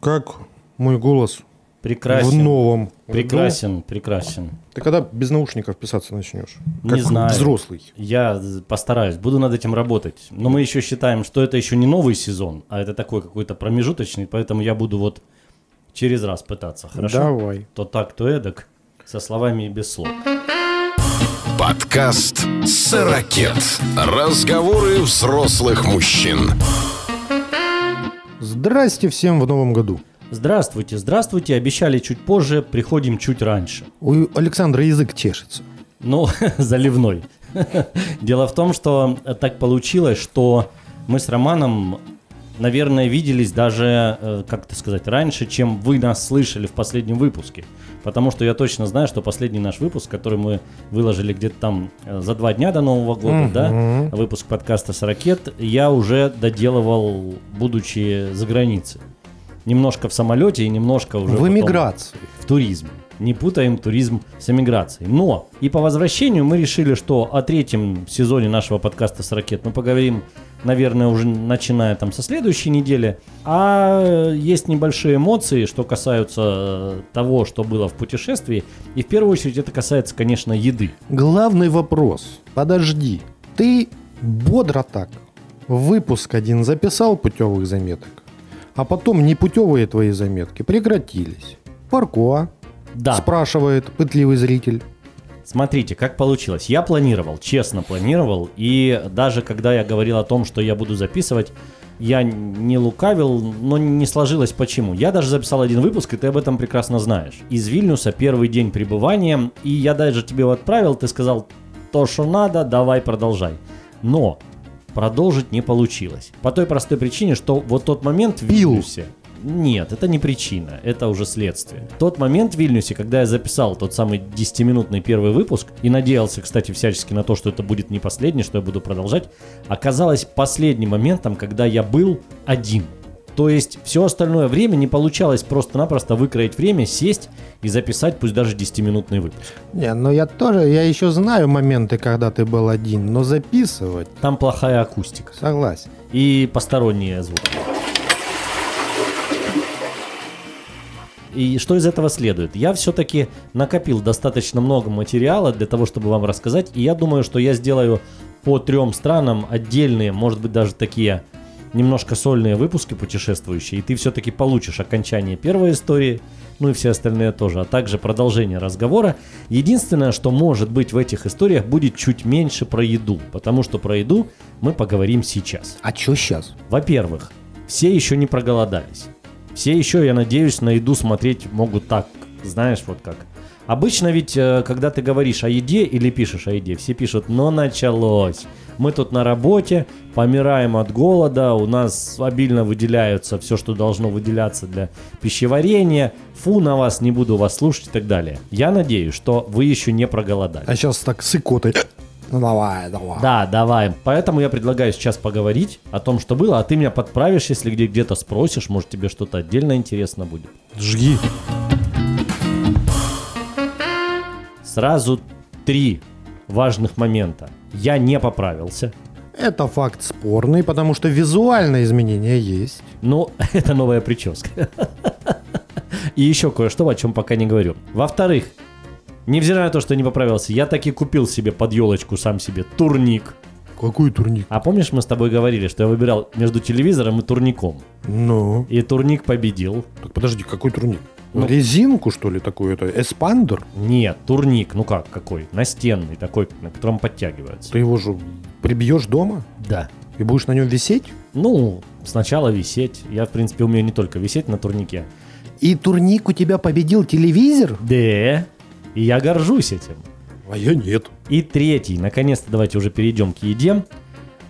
Как мой голос Прекрасен. в новом Прекрасен, прекрасен. году? Ты когда без наушников писаться начнешь? Не Как знаю. взрослый. Я постараюсь, буду над этим работать. Но мы еще считаем, что это еще не новый сезон, а это такой какой-то промежуточный, поэтому я буду вот через раз пытаться, хорошо? Давай. То так, то эдак, со словами и без слов. Подкаст «Сорокет». Разговоры взрослых мужчин. Здрасте всем в новом году. Здравствуйте, здравствуйте, обещали чуть позже, приходим чуть раньше. У Александра язык чешется. Ну, заливной. Дело в том, что так получилось, что мы с Романом, наверное, виделись даже, э, как это сказать, раньше, чем вы нас слышали в последнем выпуске. Потому что я точно знаю, что последний наш выпуск, который мы выложили где-то там э, за два дня до Нового года, да, выпуск подкаста «Сорокет», я уже доделывал, будучи за границей. Немножко в самолете и немножко уже В потом эмиграции. в туризме. Не путаем туризм с эмиграцией. Но и по возвращению мы решили, что о третьем сезоне нашего подкаста с ракет мы поговорим, наверное, уже начиная там со следующей недели. А есть небольшие эмоции, что касаются э, того, что было в путешествии. И в первую очередь это касается, конечно, еды. Главный вопрос. Подожди. Ты бодро так выпуск один записал путевых заметок, а потом непутевые твои заметки прекратились. Паркуа? Да. Спрашивает пытливый зритель. Смотрите, как получилось. Я планировал, честно планировал, и даже когда я говорил о том, что я буду записывать, я не лукавил, но не сложилось почему. Я даже записал один выпуск, и ты об этом прекрасно знаешь. Из Вильнюса первый день пребывания, и я даже тебе его отправил, ты сказал, то, что надо, давай продолжай. Но продолжить не получилось. По той простой причине, что вот тот момент в. Вильнюсе... Нет, это не причина, это уже следствие. Тот момент в Вильнюсе, когда я записал тот самый 10-минутный первый выпуск и надеялся, кстати, всячески на то, что это будет не последний, что я буду продолжать, оказалось последним моментом, когда я был один. То есть все остальное время не получалось просто-напросто выкроить время, сесть и записать, пусть даже 10-минутный выпуск. Не, ну я тоже, я еще знаю моменты, когда ты был один, но записывать, Там плохая акустика согласен. и посторонние звуки. И что из этого следует? Я все-таки накопил достаточно много материала для того, чтобы вам рассказать, и я думаю, что я сделаю по трем странам отдельные, может быть, даже такие немножко сольные выпуски путешествующие, и ты все-таки получишь окончание первой истории, ну и все остальные тоже, а также продолжение разговора. Единственное, что может быть в этих историях, будет чуть меньше про еду, потому что про еду мы поговорим сейчас. А что сейчас? Во-первых, все еще не проголодались. Все еще, я надеюсь, на еду смотреть могут так, знаешь, вот как. Обычно ведь, э, когда ты говоришь о еде или пишешь о еде, все пишут, но началось. Мы тут на работе, помираем от голода, у нас обильно выделяются все, что должно выделяться для пищеварения. Фу, на вас не буду вас слушать и так далее. Я надеюсь, что вы еще не проголодались. А сейчас так с икотой. Ну давай, давай. Да, давай. Поэтому я предлагаю сейчас поговорить о том, что было, а ты меня подправишь, если где- где-то спросишь, может тебе что-то отдельно интересно будет. Жги. Сразу три важных момента. Я не поправился. Это факт спорный, потому что визуальное изменение есть. Ну, это новая прическа. И еще кое-что, о чем пока не говорю. Во-вторых, невзирая на то, что не поправился, я таки купил себе под елочку сам себе турник. Какой турник? А помнишь, мы с тобой говорили, что я выбирал между телевизором и турником? Ну, И турник победил. так подожди, какой турник? Ну. Резинку, что ли, такую? Это эспандер? Нет, турник, ну как, какой? Настенный такой, на котором подтягивается. Ты его же прибьешь дома Да. и будешь на нем висеть? Ну, сначала висеть. Я, в принципе, умею не только висеть на турнике. И турник у тебя победил телевизор? Да. И я горжусь этим. А я нет. И третий, наконец-то давайте уже перейдем к еде.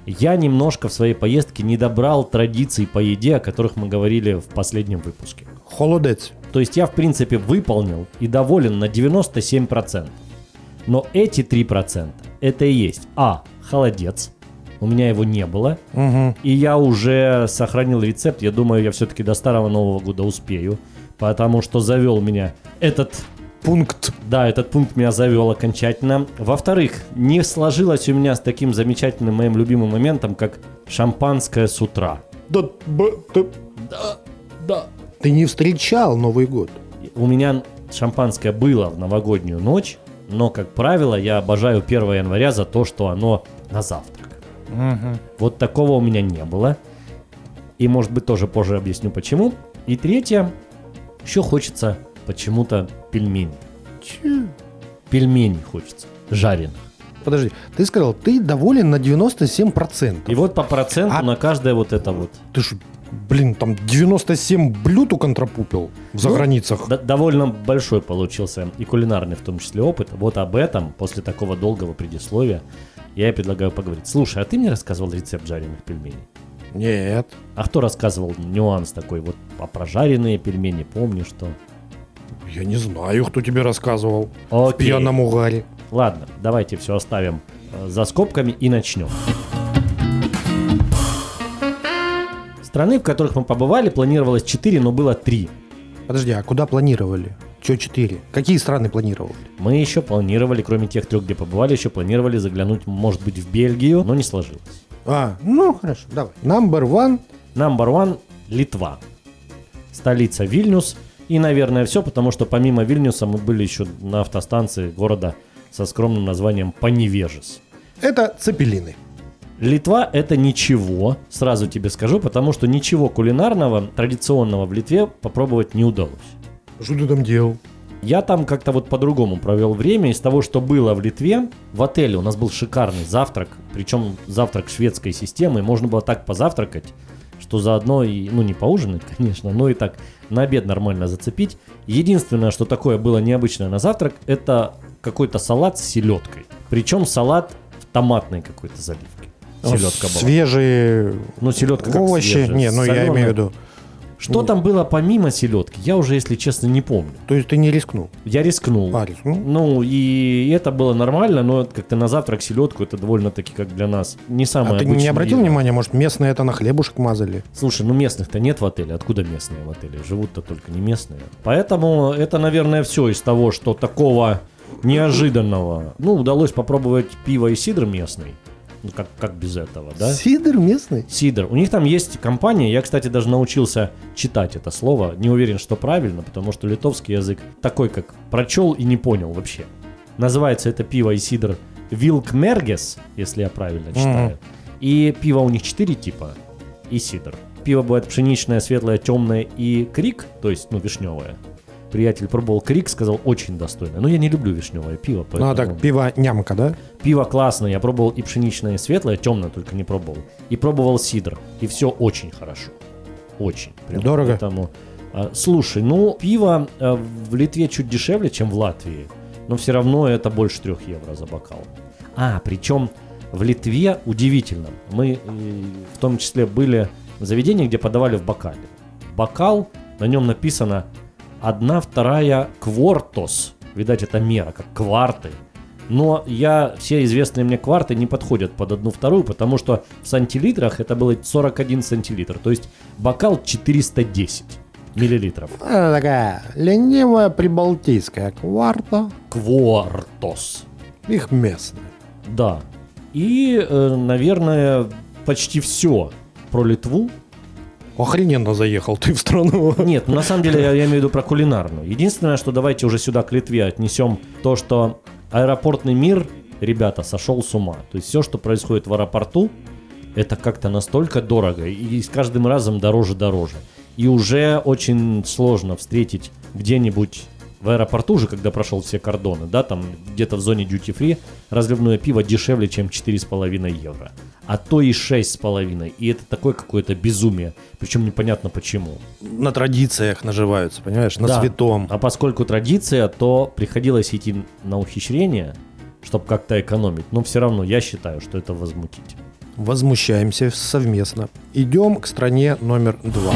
Я немножко в своей поездке не добрал традиций по еде, о которых мы говорили в последнем выпуске. Холодец. То есть я, в принципе, выполнил и доволен на 97%. Но эти 3% это и есть А. Холодец. У меня его не было. Угу. И я уже сохранил рецепт. Я думаю, я все-таки до старого Нового года успею. Потому что завел меня этот Пункт. да, этот пункт меня завел окончательно. Во-вторых, не сложилось у меня с таким замечательным моим любимым моментом, как шампанское с утра. Да, б- ты- Да, да. Ты не встречал Новый год. У меня шампанское было в новогоднюю ночь, но, как правило, я обожаю 1 января за то, что оно на завтрак. Вот такого у меня не было. И, может быть, тоже позже объясню, почему. И третье, еще хочется почему-то пельмени. Пельмени хочется, жареных. Подожди, ты сказал, ты доволен на 97%. И вот по проценту А- на каждое вот это вот. Ты ж, блин, там 97 блюд уконтрапупил в заграницах. Д- довольно большой получился и кулинарный в том числе опыт. Вот об этом, после такого долгого предисловия, я и предлагаю поговорить. Слушай, а ты мне рассказывал рецепт жареных пельменей? Нет. А кто рассказывал нюанс такой вот а про жареные пельмени? Помнишь что? Я не знаю, кто тебе рассказывал. В Окей. пьяном угаре. Ладно, давайте все оставим э, за скобками и начнем. Страны, в которых мы побывали, планировалось 4, но было 3. Подожди, а куда планировали? Че 4? Какие страны планировали? Мы еще планировали, кроме тех трех, где побывали, еще планировали заглянуть, может быть, в Бельгию, но не сложилось. А, ну хорошо, давай. Number one. Number one – Литва. Столица Вильнюс. И, наверное, все, потому что помимо Вильнюса мы были еще на автостанции города со скромным названием Поневежес. Это цепелины. Литва – это ничего, сразу тебе скажу, потому что ничего кулинарного, традиционного в Литве попробовать не удалось. Что ты там делал? Я там как-то вот по-другому провел время. Из того, что было в Литве, в отеле у нас был шикарный завтрак, причем завтрак шведской системы. Можно было так позавтракать, что заодно и, ну не поужинать, конечно, но и так на обед нормально зацепить. Единственное, что такое было необычное на завтрак, это какой-то салат с селедкой. Причем салат в томатной какой-то заливке. Селедка была. Свежие Ну, селедка овощи. свежая, не, ну я солёная. имею в виду. Что там было помимо селедки, я уже, если честно, не помню. То есть ты не рискнул? Я рискнул. А, рискнул? Ну, и это было нормально, но как-то на завтрак селедку это довольно-таки, как для нас, не самое А ты не обратил еда. внимания, может, местные это на хлебушек мазали? Слушай, ну местных-то нет в отеле. Откуда местные в отеле? Живут-то только не местные. Поэтому это, наверное, все из того, что такого неожиданного. Ну, удалось попробовать пиво и сидр местный. Ну, как, как без этого, да? Сидр местный? Сидр. У них там есть компания, я, кстати, даже научился читать это слово. Не уверен, что правильно, потому что литовский язык такой, как прочел и не понял вообще. Называется это пиво и сидр Вилкмергес, если я правильно читаю. И пиво у них четыре типа и сидр. Пиво бывает пшеничное, светлое, темное и крик, то есть, ну, вишневое. Приятель пробовал крик, сказал, очень достойно. Но я не люблю вишневое пиво, Ну а поэтому... так, пиво нямка, да? Пиво классное, я пробовал и пшеничное, и светлое, темное только не пробовал. И пробовал сидр, и все очень хорошо. Очень. Прям. Дорого? Поэтому, а, слушай, ну, пиво а, в Литве чуть дешевле, чем в Латвии, но все равно это больше трех евро за бокал. А, причем в Литве удивительно. Мы э, в том числе были в заведении, где подавали в бокале. Бокал, на нем написано одна вторая квортос. Видать, это мера, как кварты. Но я, все известные мне кварты не подходят под одну вторую, потому что в сантилитрах это было 41 сантилитр. То есть бокал 410 миллилитров. Это такая ленивая прибалтийская кварта. Квортос. Их местная. Да. И, э, наверное, почти все про Литву. Охрененно заехал ты в страну. Нет, ну, на самом деле я, я имею в виду про кулинарную. Единственное, что давайте уже сюда к Литве отнесем то, что аэропортный мир, ребята, сошел с ума. То есть все, что происходит в аэропорту, это как-то настолько дорого и с каждым разом дороже-дороже. И уже очень сложно встретить где-нибудь в аэропорту уже, когда прошел все кордоны, да, там где-то в зоне duty free разливное пиво дешевле, чем 4,5 евро. А то и 6,5. И это такое какое-то безумие. Причем непонятно почему. На традициях наживаются, понимаешь, на Да. святом. А поскольку традиция, то приходилось идти на ухищрение, чтобы как-то экономить. Но все равно я считаю, что это возмутительно. Возмущаемся совместно. Идем к стране номер два.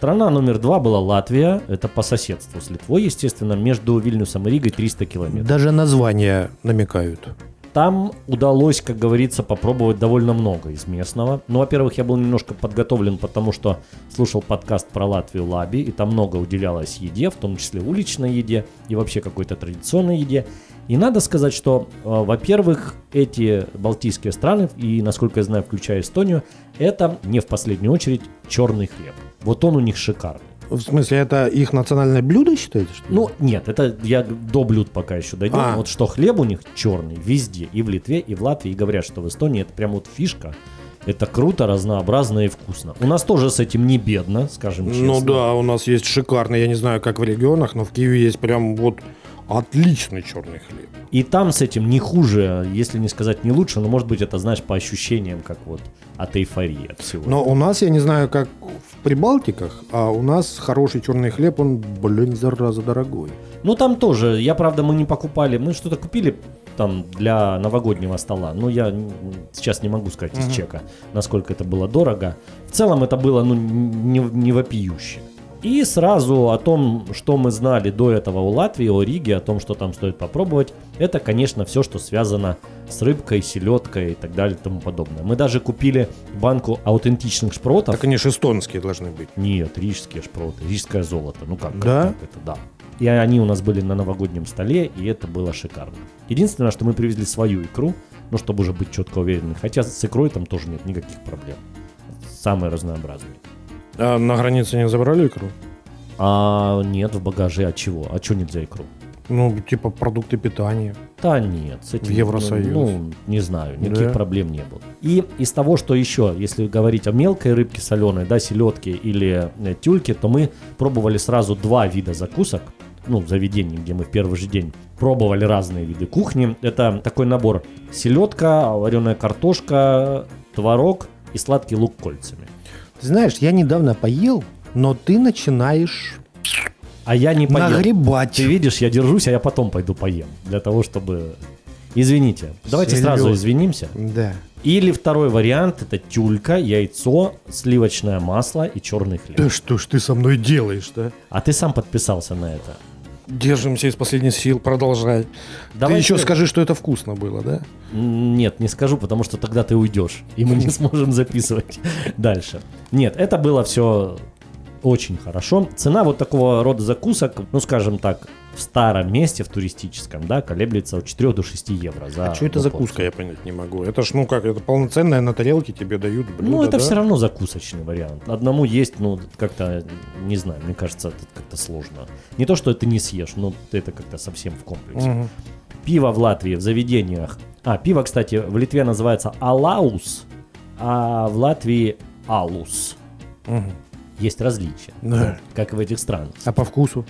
Страна номер два была Латвия. Это по соседству с Литвой, естественно. Между Вильнюсом и Ригой 300 километров. Даже названия намекают. Там удалось, как говорится, попробовать довольно много из местного. Ну, во-первых, я был немножко подготовлен, потому что слушал подкаст про Латвию Лаби, и там много уделялось еде, в том числе уличной еде и вообще какой-то традиционной еде. И надо сказать, что, э, во-первых, эти балтийские страны, и, насколько я знаю, включая Эстонию, это не в последнюю очередь черный хлеб. Вот он у них шикарный. В смысле, это их национальное блюдо считаете? Что ли? Ну, нет, это я до блюд пока еще дойдем. А. Вот что хлеб у них черный везде, и в Литве, и в Латвии, и говорят, что в Эстонии это прям вот фишка. Это круто, разнообразно и вкусно. У нас тоже с этим не бедно, скажем честно. Ну да, у нас есть шикарный, я не знаю, как в регионах, но в Киеве есть прям вот отличный черный хлеб. И там с этим не хуже, если не сказать не лучше, но может быть это, знаешь, по ощущениям, как вот от эйфории от всего. Но у нас, я не знаю, как в Прибалтиках, а у нас хороший черный хлеб, он, блин, зараза дорогой. Ну там тоже, я правда, мы не покупали, мы что-то купили там для новогоднего стола, но я сейчас не могу сказать из чека, насколько это было дорого. В целом это было, ну, не, не вопиюще. И сразу о том, что мы знали до этого у Латвии, о Риге, о том, что там стоит попробовать, это, конечно, все, что связано с рыбкой, селедкой и так далее и тому подобное. Мы даже купили банку аутентичных шпротов. Так они же эстонские должны быть. Нет, рижские шпроты, рижское золото. Ну как, как Да? так это, да. И они у нас были на новогоднем столе, и это было шикарно. Единственное, что мы привезли свою икру, ну, чтобы уже быть четко уверенным. Хотя с икрой там тоже нет никаких проблем. Самые разнообразные. А на границе не забрали икру? А нет в багаже, а чего? А что нельзя икру? Ну, типа продукты питания. Да нет, с этим, В Евросоюз. Ну, ну, не знаю, никаких Да. проблем не было. И из того, что еще, если говорить о мелкой рыбке соленой, да, селедке или э, тюльке, то мы пробовали сразу два вида закусок, ну, в заведении, где мы в первый же день пробовали разные виды кухни. Это такой набор селедка, вареная картошка, творог и сладкий лук кольцами. Ты знаешь, я недавно поел, но ты начинаешь А я не поел. нагребать. Ты видишь, я держусь, а я потом пойду поем. Для того, чтобы... Извините. Давайте Селёд- сразу извинимся. Да. Или второй вариант это тюлька, яйцо, сливочное масло и черный хлеб. Да что ж ты со мной делаешь, да? А ты сам подписался на это. Держимся из последних сил, продолжай. Давай ты еще ты- скажи, что это вкусно было, да? Нет, не скажу, потому что тогда ты уйдешь, и мы не сможем записывать дальше. Нет, это было все очень хорошо. Цена вот такого рода закусок, ну скажем так, в старом месте, в туристическом, да, колеблется от 4 до 6 евро за Что это порцию. закуска, я понять не могу. Это ж, ну как, это полноценное на тарелке тебе дают блюдо, Ну, это да? все равно закусочный вариант. Одному есть, ну, как-то, не знаю, мне кажется, это как-то сложно. Не то, что ты не съешь, но это как-то совсем в комплексе. Мгм. Пиво в Латвии в заведениях. А, пиво, кстати, в Литве называется алаус, а в Латвии алус. Мгм. Есть различия, Да. как и в этих странах. А по вкусу?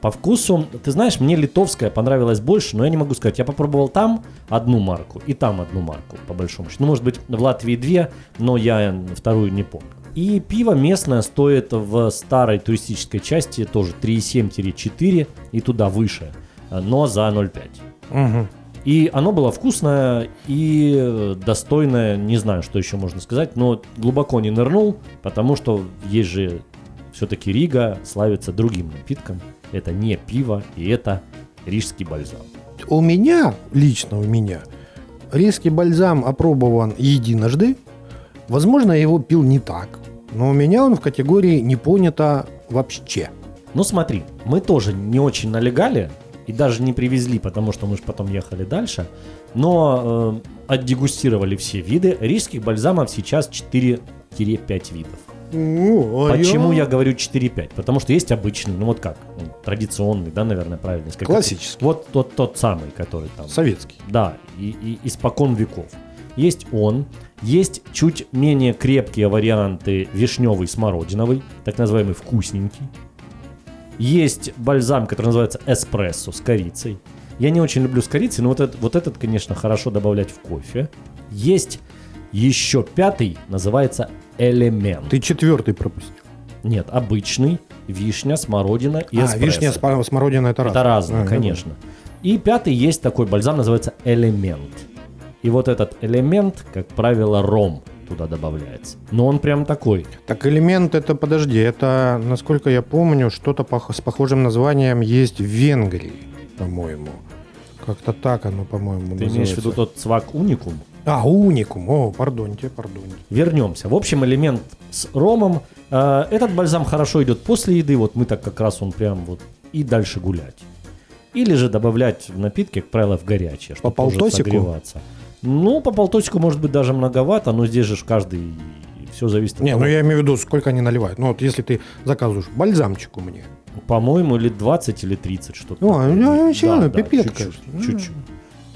По вкусу, ты знаешь, мне литовская понравилась больше, но я не могу сказать. Я попробовал там одну марку и там одну марку, по большому счету. Ну, может быть, в Латвии две, но я вторую не помню. И пиво местное стоит в старой туристической части тоже 3,7-4 и туда выше, но за 0,5. Мгм. И оно было вкусное и э, достойное, не знаю, что еще можно сказать, но глубоко не нырнул, потому что есть же все-таки Рига славится другим напитком. Это не пиво, и это рижский бальзам. У меня, лично у меня, рижский бальзам опробован единожды. Возможно, я его пил не так. Но у меня он в категории не понято вообще. Ну смотри, мы тоже не очень налегали и даже не привезли, потому что мы же потом ехали дальше, но э, отдегустировали все виды. Рижских бальзамов сейчас 4-5 видов. Почему я говорю 4-5? Потому что есть обычный, ну вот как, ну, традиционный, да, наверное, правильно сказать. Классический. Вот тот, тот самый, который там. Советский. Да, и, и испокон веков. Есть он, есть чуть менее крепкие варианты вишневый, смородиновый, так называемый вкусненький. Есть бальзам, который называется эспрессо с корицей. Я не очень люблю с корицей, но вот этот, вот этот, конечно, хорошо добавлять в кофе. Есть еще пятый, называется элемент. Ты четвертый пропустил. Нет, обычный, вишня, смородина и а, эспрессо. вишня, спа- смородина это раз. Это разное, А, конечно. И пятый есть такой бальзам, называется элемент. И вот этот элемент, как правило, ром туда добавляется. Но он прям такой. Так элемент это, подожди, это, насколько я помню, что-то пох- с похожим названием есть в Венгрии, по-моему. Как-то так оно, по-моему, Ты имеешь в называется. виду тот цвак уникум? А, уникум. О, пардоньте, пардоньте. Вернемся. В общем, элемент с ромом. Э, этот бальзам хорошо идет после еды. Вот мы так как раз он прям вот и дальше гулять. Или же добавлять в напитки, как правило, в горячее, чтобы По полтосику? согреваться. Ну, по полтосику может быть даже многовато, но здесь же каждый все зависит от Не, того. ну я имею в виду, сколько они наливают. Ну вот если ты заказываешь бальзамчику мне. По-моему, или 20, или 30 что-то. О, ну, Да, ну, да, пипетка. чуть-чуть, чуть-чуть.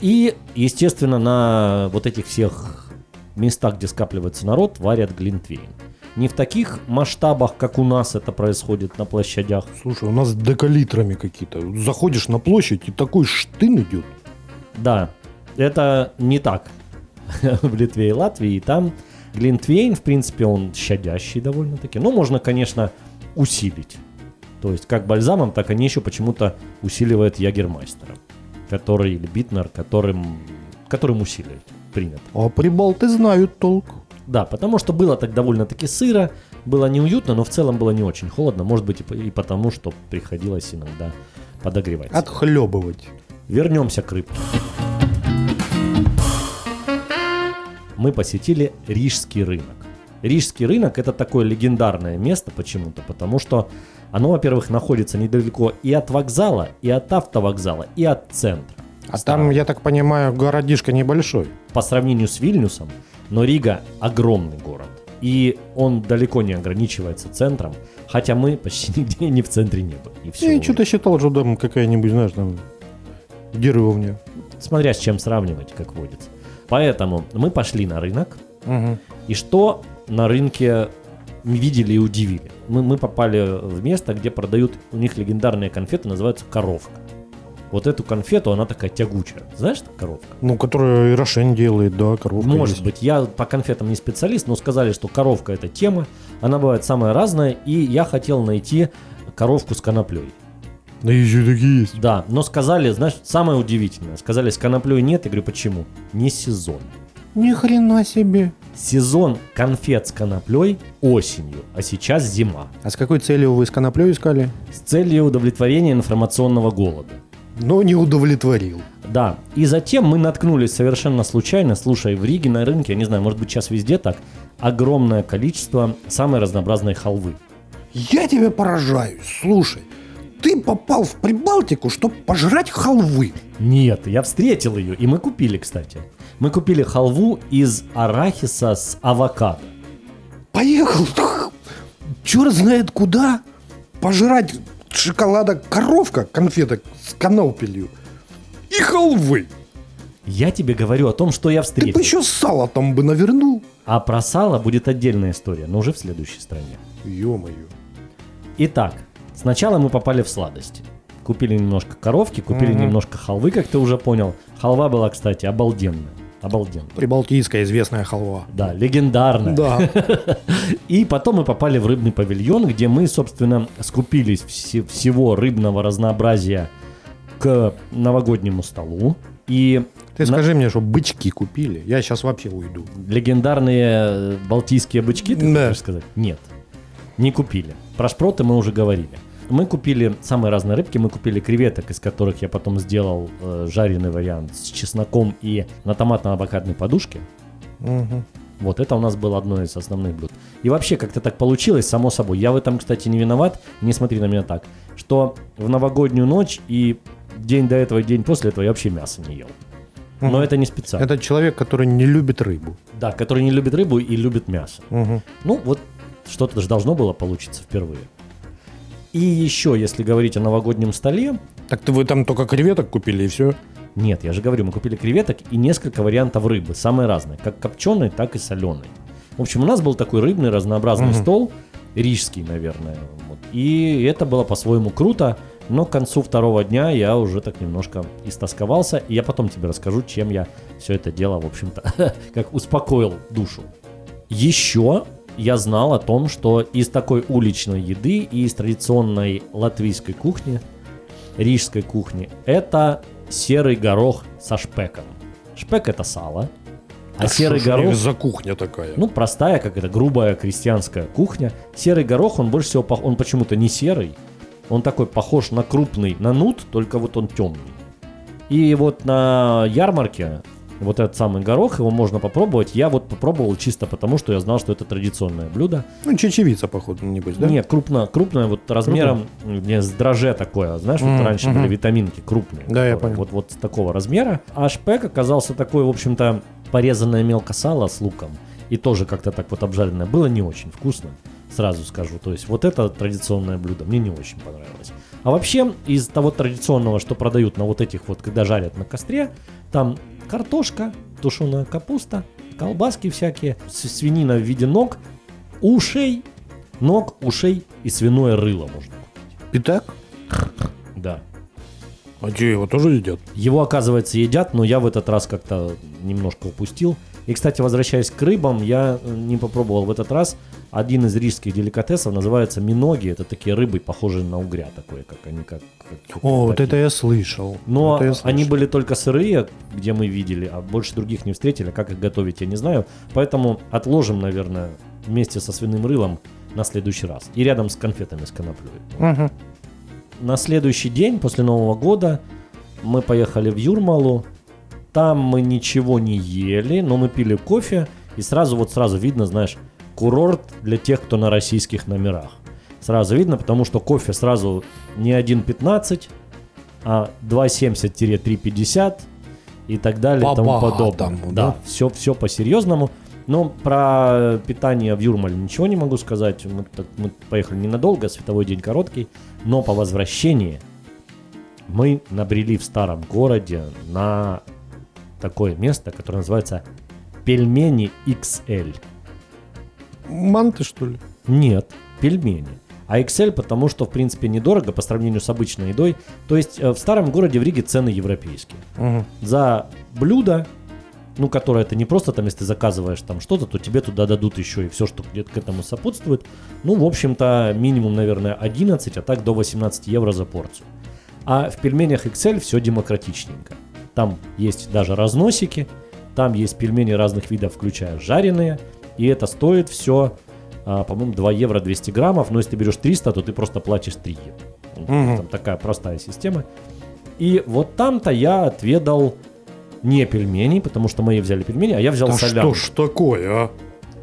И, естественно, на вот этих всех местах, где скапливается народ, варят глинтвейн. Не в таких масштабах, как у нас это происходит на площадях. Слушай, у нас декалитрами какие-то. Заходишь на площадь, и такой штын идет. Да, это не так в Литве и Латвии. И там глинтвейн, в принципе, он щадящий довольно-таки. Но можно, конечно, усилить. То есть как бальзамом, так они еще почему-то усиливают ягермайстером, который, или битнер, которым, которым усиливают. Принято. А прибалты знают толк. Да, потому что было так довольно-таки сыро, было неуютно, но в целом было не очень холодно. Может быть и потому, что приходилось иногда подогревать. Отхлебывать. Вернемся к рыбке. Мы посетили Рижский рынок. Рижский рынок это такое легендарное место почему-то, потому что оно, во-первых, находится недалеко и от вокзала, и от автовокзала, и от центра. А там, я так понимаю, городишко небольшой. По сравнению с Вильнюсом, но Рига огромный город. И он далеко не ограничивается центром, хотя мы почти нигде не в центре не были. И Я что-то считал, что там какая-нибудь, знаешь, там деревня. Смотря с чем сравнивать, как водится. Поэтому мы пошли на рынок, Угу. И что на рынке видели и удивили? Мы, мы попали в место, где продают, у них легендарные конфеты, называются коровка. Вот эту конфету, она такая тягучая. Знаешь, что коровка? Ну, которую и Рошен делает, да, коровка Может есть. быть, я по конфетам не специалист, но сказали, что коровка это тема, она бывает самая разная, и я хотел найти коровку с коноплей. Да еще такие есть. Да, но сказали, знаешь, самое удивительное, сказали, с коноплей нет, я говорю, почему? Не сезон. Ни хрена себе. Сезон конфет с коноплей осенью, а сейчас зима. А с какой целью вы с коноплей искали? С целью удовлетворения информационного голода. Но не удовлетворил. Да, и затем мы наткнулись совершенно случайно, слушай, в Риге на рынке, я не знаю, может быть сейчас везде так, огромное количество самой разнообразной халвы. Я тебя поражаюсь. Слушай, ты попал в Прибалтику, чтобы пожрать халвы. Нет, я встретил ее, и мы купили, кстати. Мы купили халву из арахиса с авокадо. Поехал, черт знает куда, пожрать шоколада коровка, конфеток с канопелью и халвы. Я тебе говорю о том, что я Ты встретил. бы еще сало там бы навернул. А про сало будет отдельная история, но уже в следующей стране. Ё-моё. Итак, сначала мы попали в сладости. Купили немножко коровки, купили Мгм. немножко халвы, как ты уже понял. Халва была, кстати, обалденная. Обалденная. Прибалтийская известная халва. Да, легендарная. Да. И потом мы попали в рыбный павильон, где мы, собственно, скупились все- всего рыбного разнообразия к новогоднему столу. И Ты на- скажи мне, что бычки купили. Я сейчас вообще уйду. легендарные э, балтийские бычки, ты Да. хочешь сказать? Нет, не купили. Про шпроты мы уже говорили. Мы купили самые разные рыбки, мы купили креветок, из которых я потом сделал э, жареный вариант с чесноком и на томатно-авокадной подушке. Мгм. Вот это у нас было одно из основных блюд. И вообще как-то так получилось, само собой. Я в этом, кстати, не виноват, не смотри на меня так, что в новогоднюю ночь и день до этого, и день после этого я вообще мясо не ел. Но Мгм. это не специально. Это человек, который не любит рыбу. Да, который не любит рыбу и любит мясо. Мгм. Ну, вот что-то же должно было получиться впервые. И еще, если говорить о новогоднем столе, Так ты вы там только креветок купили и все? нет, я же говорю, мы купили креветок и несколько вариантов рыбы, самые разные, как копченой, так и соленой. В общем, у нас был такой рыбный разнообразный Мгм. стол, рижский, наверное. вот. И это было по-своему круто, но к концу второго дня я уже так немножко истосковался, и я потом тебе расскажу, чем я все это дело, в общем-то, как успокоил душу. Еще я знал о том, что из такой уличной еды и из традиционной латвийской кухни, рижской кухни, это серый горох со шпеком. Шпек это сало, а Да серый что горох, за кухня такая. ну простая, как это грубая крестьянская кухня. Серый горох, он больше всего, пох- он почему-то не серый, он такой похож на крупный, на нут, только вот он темный. И вот на ярмарке вот этот самый горох, его можно попробовать. Я вот попробовал чисто потому, что я знал, что это традиционное блюдо. Ну, чечевица, походу, небось, да? Нет, крупно, крупное, вот размером не с дроже такое, знаешь, вот Мгм, раньше мгм. были витаминки крупные. Да, я Вот- понял. Вот, вот такого размера. А шпек оказался такой, в общем-то, порезанное мелко сало с луком. И тоже как-то так вот обжаренное. Было не очень вкусно, сразу скажу. То есть вот это традиционное блюдо мне не очень понравилось. А вообще из того традиционного, что продают на вот этих вот, когда жарят на костре, там картошка, тушеная капуста, колбаски всякие, свинина в виде ног, ушей, ног, ушей и свиное рыло можно купить. Питак? Да. А что, его тоже едят? Его, оказывается, едят, но я в этот раз как-то немножко упустил. И, кстати, возвращаясь к рыбам, я э, не попробовал в этот раз. Один из рижских деликатесов называется миноги. Это такие рыбы, похожие на угря, такое, как они как... как- О, вот это я слышал. Но Это я они слышал. были только сырые, где мы видели, а больше других не встретили. Как их готовить, я не знаю. Поэтому отложим, наверное, вместе со свиным рылом на следующий раз. И рядом с конфетами с коноплей. Мгм. На следующий день, после Нового года, мы поехали в Юрмалу. Там мы ничего не ели, но мы пили кофе. И сразу вот сразу видно, знаешь, курорт для тех, кто на российских номерах. Сразу видно, потому что кофе сразу не 1,15, а 2,70-3,50 и так далее и тому подобное. да? Да, все, все по-серьезному. Но про питание в Юрмале ничего не могу сказать. Мы, так- мы поехали ненадолго, световой день короткий. Но по возвращении мы набрели в старом городе на такое место, которое называется Пельмени XL. Манты, что ли? Нет, пельмени. А XL потому что, в принципе, недорого по сравнению с обычной едой. То есть э, в старом городе в Риге цены европейские. Мгм. За блюдо, ну, которое ты не просто там, если ты заказываешь там что-то, то тебе туда дадут еще и все, что где-то к этому сопутствует. Ну, в общем-то, минимум, наверное, 11, а так до 18 евро за порцию. А в пельменях XL все демократичненько. Там есть даже разносики, там есть пельмени разных видов, включая жареные, и это стоит все, по-моему, 2 евро 200 граммов, но если ты берешь 300, то ты просто платишь 3 евро. Мгм. Там такая простая система. И вот там-то я отведал не пельмени, потому что мои взяли пельмени, а я взял Да солянку. что ж такое, а?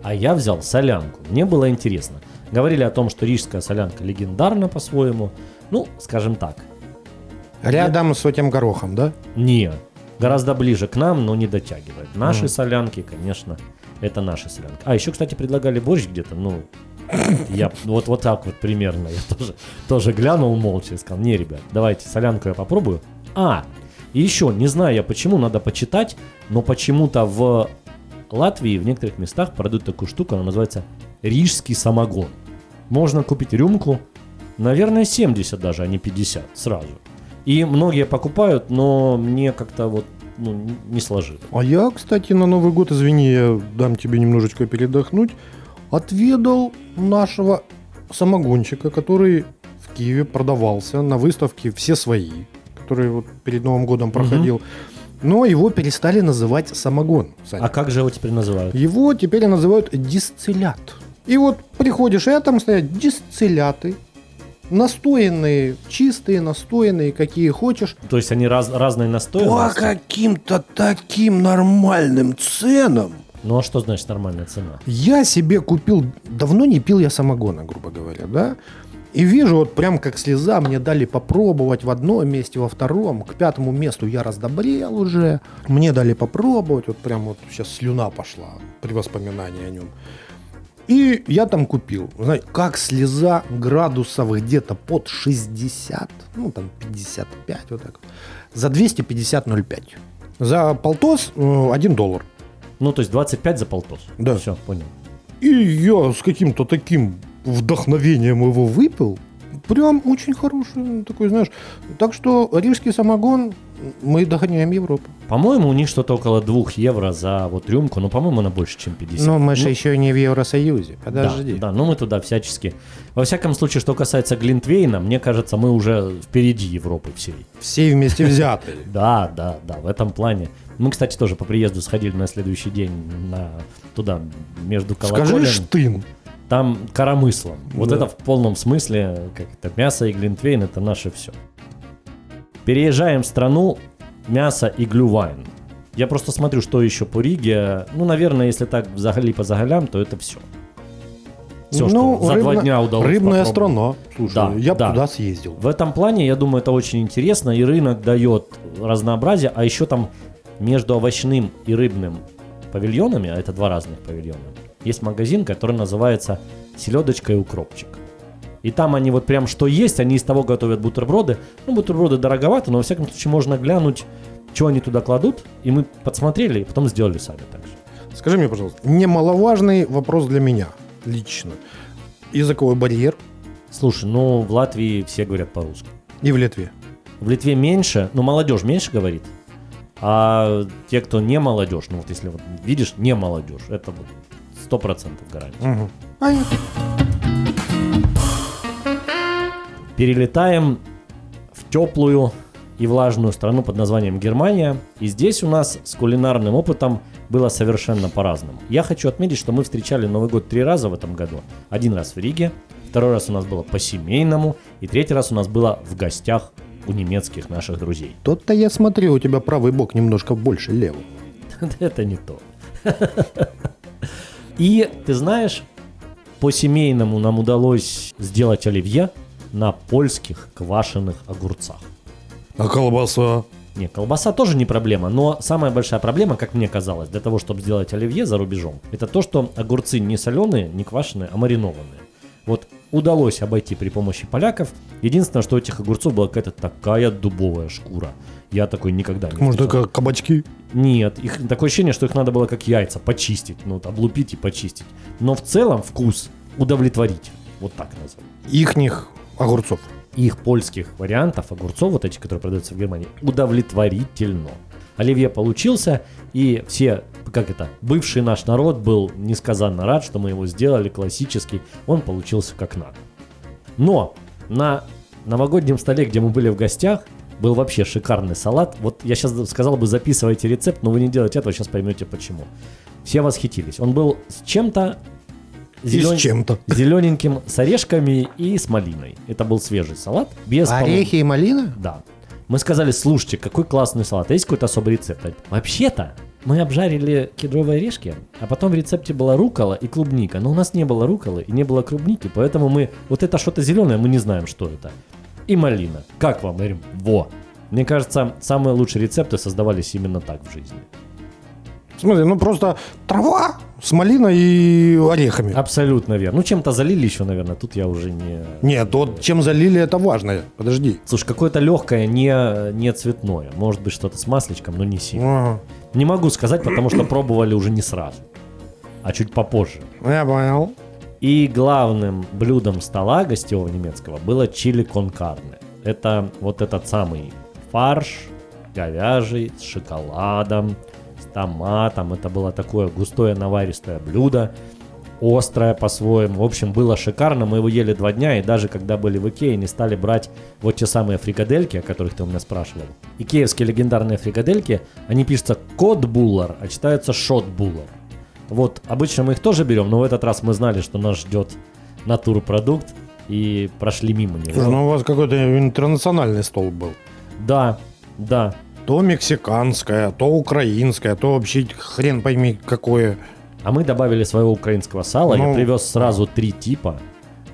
А я взял солянку. Мне было интересно. Говорили о том, что рижская солянка легендарна по-своему. Ну, скажем так, Рядом с этим горохом, да? не. Гораздо ближе к нам, но не дотягивает. Наши Мгм. солянки, конечно, это наши солянки. А, еще, кстати, предлагали борщ где-то, ну, я вот, вот так вот примерно. Я тоже, тоже глянул молча и сказал, не, ребят, давайте солянку я попробую. А, и еще, не знаю я почему, надо почитать, но почему-то в Латвии в некоторых местах продают такую штуку, она называется рижский самогон. Можно купить рюмку, наверное, 70 даже, а не 50 сразу. И многие покупают, но мне как-то вот ну, не сложилось. А я, кстати, на Новый год, извини, я дам тебе немножечко передохнуть, отведал нашего самогончика, который в Киеве продавался на выставке «Все свои», который вот перед Новым годом проходил. Но его перестали называть самогон. Саня. А как же его теперь называют? Его теперь называют дистиллят. И вот приходишь, и там стоят дистилляты, настоянные, чистые, настоянные, какие хочешь. То есть они раз, разные По настоянности? каким-то таким нормальным ценам. Ну а что значит нормальная цена? Я себе купил, давно не пил я самогона, грубо говоря, да? И вижу, вот прям как слеза, мне дали попробовать в одном месте, во втором. К пятому месту я раздобрел уже. Мне дали попробовать, вот прям вот сейчас слюна пошла при воспоминании о нем. И я там купил, знаете, как слеза градусов где-то под 60, ну там 55 вот так. За 250,05. За полтос э, 1 доллар. Ну, то есть 25 за полтос. Да. Все, понял. И я с каким-то таким вдохновением его выпил. Прям очень хороший такой, знаешь. Так что рижский самогон мы догоняем Европу. По-моему, у них что-то около 2 евро за вот рюмку, но, по-моему, она больше, чем 50. Но мы же Ну, еще не в Евросоюзе. Подожди. Да, да, но мы туда всячески. Во всяком случае, что касается Глинтвейна, мне кажется, мы уже впереди Европы всей. Все вместе взятые. Да, да, да, в этом плане. Мы, кстати, тоже по приезду сходили на следующий день на туда, между Скажи колоколем. штын. Там коромыслом. Вот Да. это в полном смысле, как это, мясо и глинтвейн, это наше все. Переезжаем в страну, мясо и глювайн. Я просто смотрю, что еще по Риге. Ну, наверное, если так взагалі по загалям, то это все. Все, ну, что за два дня удалось Рыбная попробовать. страна. Слушай, Да, я да. туда съездил. В этом плане, я думаю, это очень интересно, и рынок дает разнообразие, а еще там между овощным и рыбным павильонами, а это два разных павильона, есть магазин, который называется «Селедочка и укропчик». И там они вот прям что есть, они из того готовят бутерброды. Ну, бутерброды дороговато, но во всяком случае можно глянуть, что они туда кладут. И мы подсмотрели, и потом сделали сами так же. Скажи мне, пожалуйста, немаловажный вопрос для меня лично. Языковой барьер Слушай, ну в Латвии все говорят по-русски. и в Литве. В Литве меньше, ну молодежь меньше говорит, а те, кто не молодежь, ну вот если вот видишь, не молодежь, это вот сто процентов гарантия. Мгм. Понятно. Перелетаем в теплую и влажную страну под названием Германия, и здесь у нас с кулинарным опытом было совершенно по-разному. Я хочу отметить, что мы встречали Новый год три раза в этом году. Один раз в Риге, второй раз у нас было по-семейному, и третий раз у нас было в гостях у немецких наших друзей. Тот-то я смотрю, у тебя правый бок немножко больше левого. Это не то. И ты знаешь, по семейному нам удалось сделать оливье на польских квашеных огурцах. А колбаса? Не, колбаса тоже не проблема, но самая большая проблема, как мне казалось, для того, чтобы сделать оливье за рубежом, это то, что огурцы не соленые, не квашеные, а маринованные. Вот удалось обойти при помощи поляков. Единственное, что у этих огурцов была какая-то такая дубовая шкура. Я такой никогда не Может, только кабачки? Нет, их такое ощущение, что их надо было как яйца почистить, ну, вот, облупить и почистить. Но в целом вкус удовлетворить. Вот так назовем. Ихних огурцов. Их польских вариантов огурцов, вот эти, которые продаются в Германии, удовлетворительно. Оливье получился, и все, как это, бывший наш народ был несказанно рад, что мы его сделали классический, он получился как надо. Но на новогоднем столе, где мы были в гостях, был вообще шикарный салат. Вот я сейчас сказал бы, записывайте рецепт, но вы не делайте этого, сейчас поймете почему. Все восхитились. Он был с чем-то И зелен- с чем-то. зелененьким, с орешками и с малиной. Это был свежий салат. Без полу- Орехи и малина? Да. Мы сказали, слушайте, какой классный салат. Есть какой-то особый рецепт? Вообще-то, мы обжарили кедровые орешки, а потом в рецепте была рукола и клубника. Но у нас не было руколы и не было клубники, поэтому мы... Вот это что-то зеленое, мы не знаем, что это. И малина. Как вам? Мы говорим, во. Мне кажется, самые лучшие рецепты создавались именно так в жизни. Смысле, ну просто трава с малиной и орехами. Абсолютно верно. Ну, чем-то залили еще, наверное, тут я уже не... Нет, вот чем залили, это важно. Подожди. Слушай, какое-то легкое, не, не цветное. Может быть, что-то с масличком, но не сильно. Ага. Не могу сказать, потому что пробовали уже не сразу, а чуть попозже. Я понял. И главным блюдом стола гостевого немецкого было чили кон карне. Это вот этот самый фарш говяжий с шоколадом, с томатом. Это было такое густое наваристое блюдо, острое по-своему. В общем, было шикарно. Мы его ели два дня, и даже когда были в Икее, не стали брать вот те самые фрикадельки, о которых ты у меня спрашивал. Икеевские легендарные фрикадельки, они пишутся код буллар, а читаются шот буллар. Вот, обычно мы их тоже берем, но в этот раз мы знали, что нас ждет натурпродукт и прошли мимо него. Ну у вас какой-то интернациональный стол был. Да, да. То мексиканское, то украинское, то вообще хрен пойми какое. А мы добавили своего украинского сала. Я Ну. привез сразу три типа.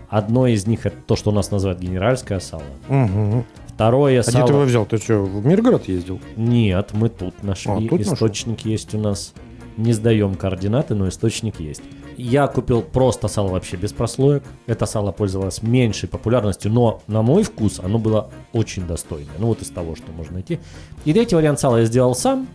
Одно из них это то, что у нас называют генеральское сало. Угу. Второе А сало... где ты его взял? Ты что, в Миргород ездил? Нет, мы тут нашли. А, тут нашел? источник есть у нас. Не сдаем координаты, но источник есть. Я купил просто сало вообще без прослоек. Это сало пользовалось меньшей популярностью, но на мой вкус оно было очень достойное. Ну вот из того, что можно найти. И третий вариант сала я сделал сам.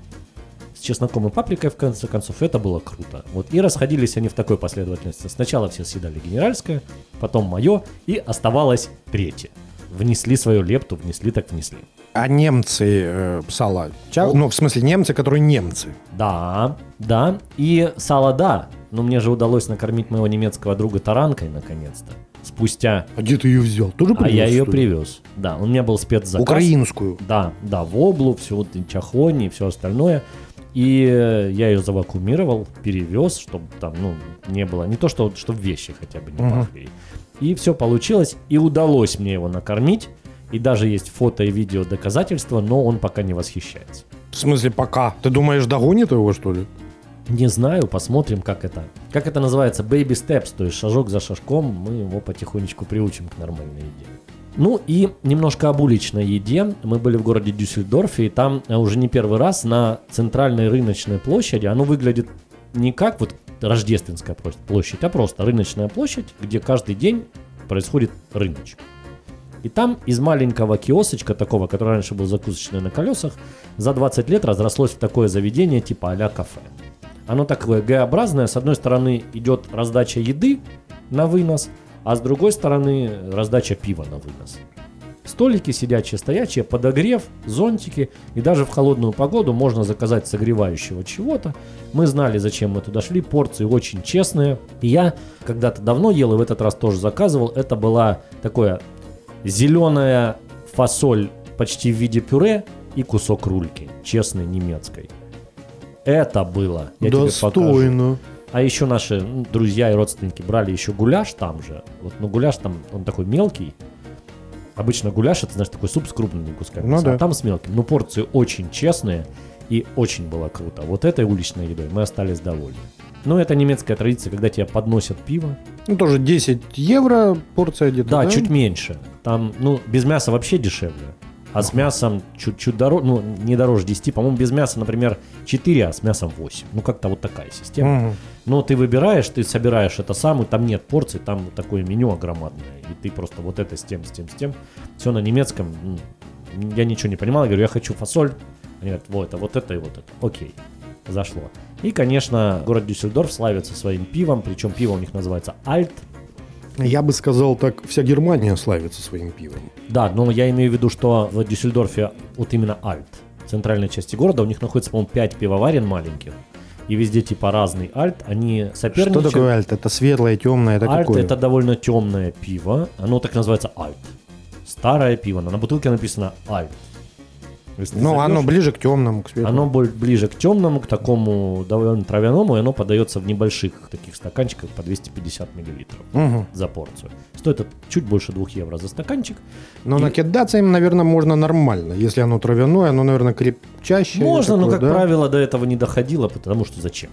С чесноком и паприкой, в конце концов, это было круто. Вот и расходились они в такой последовательности. Сначала все съедали генеральское, потом мое, и оставалось третье. Внесли свою лепту, внесли так внесли. А немцы э, сало? Ну, в смысле, немцы, которые немцы. Да, да. И сало да. Но мне же удалось накормить моего немецкого друга таранкой наконец-то. Спустя... А где ты ее взял? Тоже а я привез, ее привез. Да, у меня был спецзаказ. Украинскую. Да, да, воблу, все вот и чахони и все остальное. И э, я ее завакуумировал, перевез, чтобы там, ну, не было, не то, что, чтобы вещи хотя бы не пахли. И все получилось, и удалось мне его накормить. И даже есть фото и видео доказательства, но он пока не восхищается. В смысле пока? Ты думаешь, догонит его, что ли? Не знаю, посмотрим, как это. Как это называется? Baby steps, то есть шажок за шажком мы его потихонечку приучим к нормальной еде. Ну и немножко об уличной еде. Мы были в городе Дюссельдорфе, и там э, уже не первый раз на центральной рыночной площади, оно выглядит не как вот рождественская площадь- а просто рыночная площадь, где каждый день происходит рыночек. И там из маленького киосочка такого, который раньше был закусочный на колесах, за 20 лет разрослось в такое заведение типа а кафе. Оно такое Г-образное. С одной стороны идет раздача еды на вынос, а с другой стороны раздача пива на вынос. Столики сидячие, стоячие, подогрев, зонтики. И даже в холодную погоду можно заказать согревающего чего-то. Мы знали, зачем мы туда шли. Порции очень честные. И я когда-то давно ел, и в этот раз тоже заказывал. Это была такое зеленая фасоль почти в виде пюре и кусок рульки. Честной немецкой. Это было. Я. Достойно. А еще наши ну, друзья и родственники брали еще гуляш там же. Вот, ну гуляш там, он такой мелкий. Обычно гуляш это, знаешь, такой суп с крупными кусками. Ну да. А там с мелким. Но порции очень честные и очень было круто. Вот этой уличной едой мы остались довольны. Ну, это немецкая традиция, когда тебе подносят пиво. Ну, тоже 10 евро порция где-то, Да, да? чуть меньше. Там, ну, без мяса вообще дешевле. А с мясом чуть-чуть дороже, ну, не дороже 10. По-моему, без мяса, например, 4, а с мясом 8. Ну, как-то вот такая система. Мгм. Но ты выбираешь, ты собираешь это сам, и там нет порций, там такое меню огромадное. И ты просто вот это с тем, с тем, с тем. Все на немецком. Я ничего не понимал. Я говорю, я хочу фасоль. Они говорят, вот это, вот это и вот это. Окей, зашло. И, конечно, город Дюссельдорф славится своим пивом, причем пиво у них называется Альт. Я бы сказал так, вся Германия славится своим пивом. Да, но я имею в виду, что в Дюссельдорфе вот именно Альт, центральной части города, у них находится, по-моему, 5 пивоварен маленьких. И везде типа разный Альт, они соперничают. Что такое альт? Это светлое, темное, это Альт какое? это довольно темное пиво. Оно так называется Альт. Старое пиво. На бутылке написано Альт. Если Ну, оно ближе к темному, к светлому. оно ближе к темному, к такому довольно травяному, и оно подается в небольших таких стаканчиках по 250 миллилитров Мгм. за порцию. Стоит это чуть больше 2 евро за стаканчик. Но И- накидаться им, наверное, можно нормально. Если оно травяное, оно, наверное, крепчаще. Можно, но, такое, как да? правило, до этого не доходило, потому что зачем?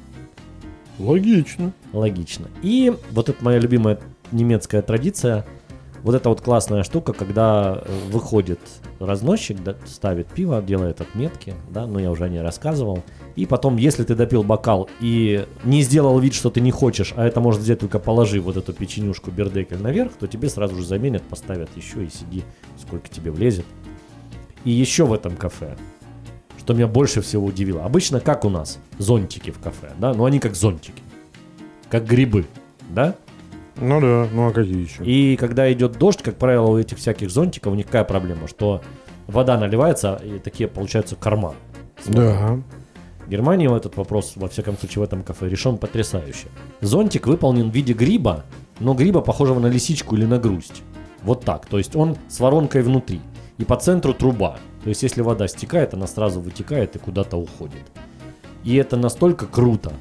Логично. Логично. И вот это моя любимая немецкая традиция. Вот эта вот классная штука, когда э, выходит разносчик, да, ставит пиво, делает отметки, да, но я уже о ней рассказывал. И потом, если ты допил бокал и не сделал вид, что ты не хочешь, а это может взять только положи вот эту печенюшку бердекель наверх, то тебе сразу же заменят, поставят еще и сиди, сколько тебе влезет. И еще в этом кафе, что меня больше всего удивило. Обычно как у нас зонтики в кафе, да, но они как зонтики, как грибы, да? Ну да, ну а какие еще? И когда идет дождь, как правило, у этих всяких зонтиков у них какая проблема, что вода наливается, и такие получаются корма. Да. В Германии этот вопрос, во всяком случае, в этом кафе решен потрясающе. Зонтик выполнен в виде гриба, но гриба похожего на лисичку или на грусть. Вот так. То есть он с воронкой внутри. И по центру труба. То есть если вода стекает, она сразу вытекает и куда-то уходит. И это настолько круто,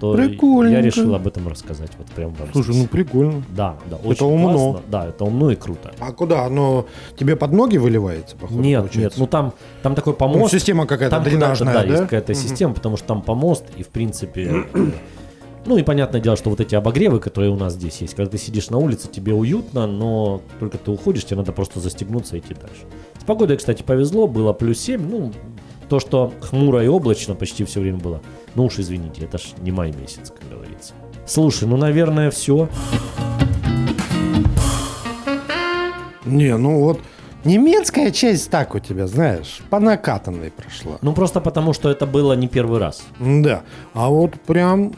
Прикольненько. я решил об этом рассказать. Вот прям вам Слушай, здесь. ну прикольно. Да, да, очень умно. классно. Да, это умно и круто. А куда? Оно тебе под ноги выливается, походу, нет, получается? нет, ну там, там такой Ну, помост. система какая-то там дренажная, да, да? есть какая-то Мгм. система, потому что там помост, и в принципе... Ну и понятное дело, что вот эти обогревы, которые у нас здесь есть, когда ты сидишь на улице, тебе уютно, но только ты уходишь, тебе надо просто застегнуться и идти дальше. С погодой, кстати, повезло, было плюс 7, ну, то, что хмуро и облачно почти все время было, ну уж извините, это ж не май месяц, как говорится. Слушай, ну, наверное, все. Не, ну вот немецкая часть так у тебя, знаешь, по накатанной прошла. Ну, просто потому, что это было не первый раз. Да. А вот прям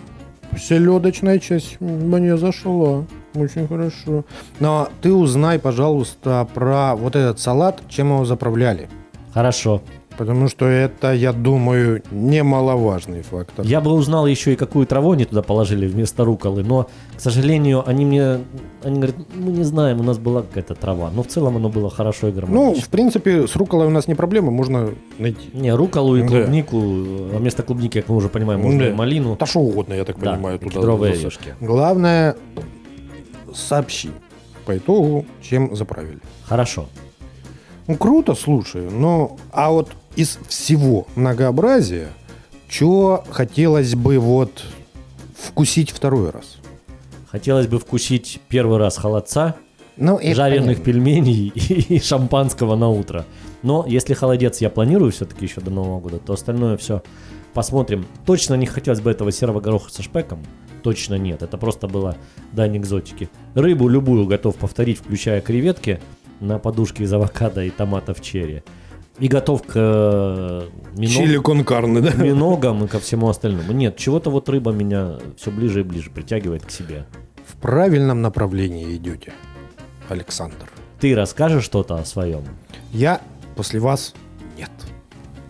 селедочная часть мне зашла. Очень хорошо. Но ты узнай, пожалуйста, про вот этот салат, чем его заправляли. Хорошо. Потому что это, я думаю, немаловажный фактор. Я бы узнал еще и какую траву они туда положили вместо руколы, но, к сожалению, они мне, они говорят, мы не знаем, у нас была какая-то трава, но в целом оно было хорошо и Ну, гармонично. в принципе, с руколой у нас не проблема, можно найти. не, руколу и Да. клубнику, а вместо клубники, как мы уже понимаем, можно Да. и малину. Да что угодно, я так Да, понимаю, туда. кедровые орешки. Главное, сообщи по итогу, чем заправили. Хорошо. Ну, круто, слушай. Ну, а вот из всего многообразия, что хотелось бы вот вкусить второй раз? Хотелось бы вкусить первый раз холодца, Ну, и жареных понятно. пельменей и шампанского на утро. Но если холодец я планирую все-таки еще до Нового года, то остальное все посмотрим. Точно не хотелось бы этого серого гороха со шпеком. Точно нет. Это просто было дань экзотики. Рыбу любую готов повторить, включая креветки на подушке из авокадо и томатов черри. И готов к э, мино- Чили конкарны, да? миногам и ко всему остальному. Нет, чего-то вот рыба меня все ближе и ближе притягивает к себе. В правильном направлении идете, Александр. Ты расскажешь что-то о своем? Я после вас нет.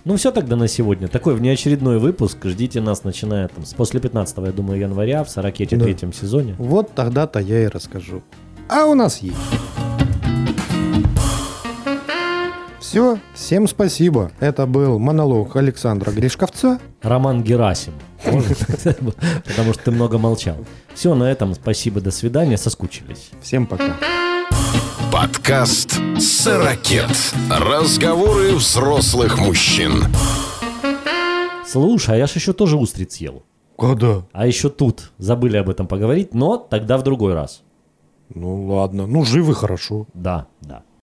Ну все тогда на сегодня. Такой внеочередной выпуск. Ждите нас, начиная там, с после 15, я думаю, января в 43 Да. третьем сезоне. Вот тогда-то я и расскажу. А у нас есть. Все, всем спасибо. Это был монолог Александра Гришковца. Роман Герасим. Потому что ты много молчал. Все, на этом спасибо, до свидания, соскучились. Всем пока. Подкаст «Сорокет». Разговоры взрослых мужчин. Слушай, а я ж еще тоже устриц ел. Когда? А еще тут забыли об этом поговорить, но тогда в другой раз. Ну ладно, ну живы хорошо. Да, да.